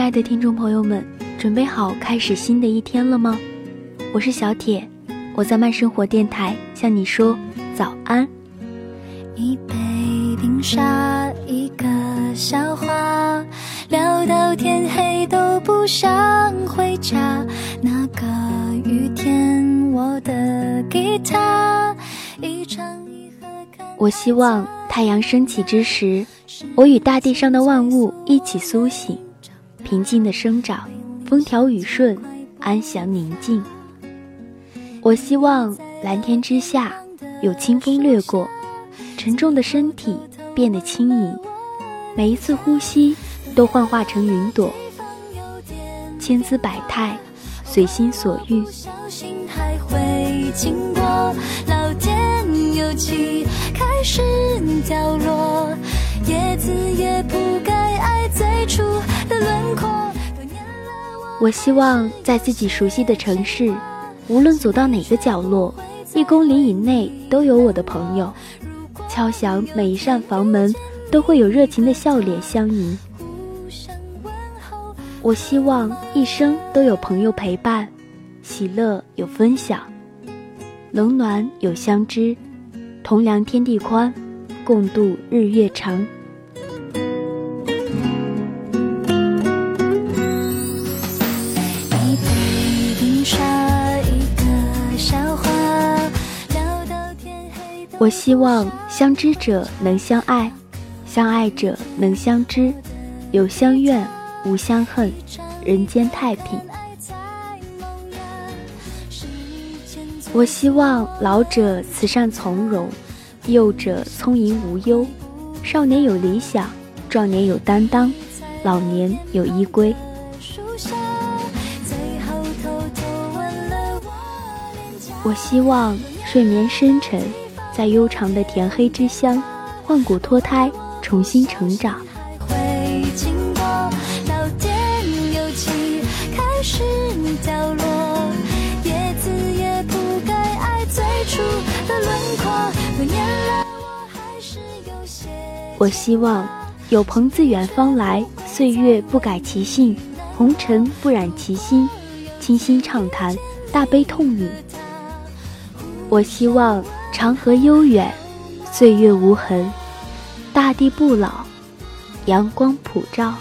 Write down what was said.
爱的听众朋友们，准备好开始新的一天了吗？我是小铁，我在慢生活电台向你说早安。一杯冰沙，一个笑话，聊到天黑都不想回家。那个雨天，我的吉他一唱一和看。我希望太阳升起之时，我与大地上的万物一起苏醒。平静的生长，风调雨顺，安详宁静。我希望蓝天之下有清风掠过，沉重的身体变得轻盈，每一次呼吸都幻化成云朵，千姿百态，随心所欲。小心还会经过老天有气开始掉落，我希望在自己熟悉的城市，无论走到哪个角落，一公里以内都有我的朋友。敲响每一扇房门，都会有热情的笑脸相迎。我希望一生都有朋友陪伴，喜乐有分享，冷暖有相知，同量天地宽，共度日月长。我希望相知者能相爱，相爱者能相知，有相怨无相恨，人间太平。我希望老者慈善从容，幼者聪颖无忧，少年有理想，壮年有担当，老年有依归。我希望睡眠深沉，在悠长的甜黑之乡，换骨脱胎，重新成长。我希望有朋自远方来，岁月不改其性，红尘不染其心，倾心畅谈，大悲痛饮。我希望长河悠远，岁月无痕，大地不老，阳光普照。